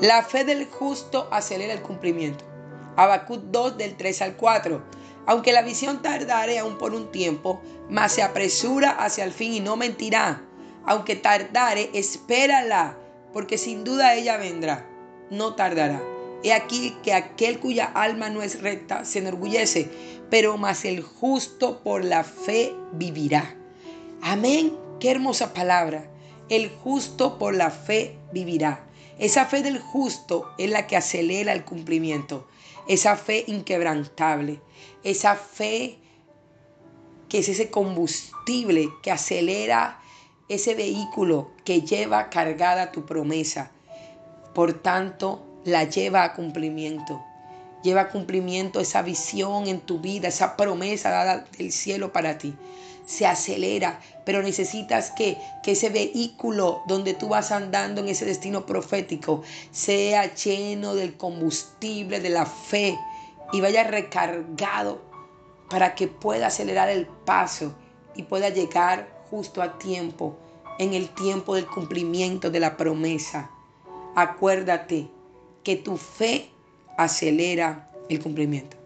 La fe del justo acelera el cumplimiento. Habacuc 2 del 3 al 4. Aunque la visión tardare aún por un tiempo, mas se apresura hacia el fin y no mentirá. Aunque tardare, espérala, porque sin duda ella vendrá. No tardará. He aquí que aquel cuya alma no es recta se enorgullece, pero mas el justo por la fe vivirá. Amén. Qué hermosa palabra. El justo por la fe vivirá. Esa fe del justo es la que acelera el cumplimiento. Esa fe inquebrantable. Esa fe que es ese combustible que acelera ese vehículo que lleva cargada tu promesa. Por tanto, la lleva a cumplimiento. Lleva cumplimiento esa visión en tu vida, esa promesa dada del cielo para ti. Se acelera, pero necesitas que, que ese vehículo donde tú vas andando en ese destino profético sea lleno del combustible de la fe y vaya recargado para que pueda acelerar el paso y pueda llegar justo a tiempo, en el tiempo del cumplimiento de la promesa. Acuérdate que tu fe acelera el cumplimiento.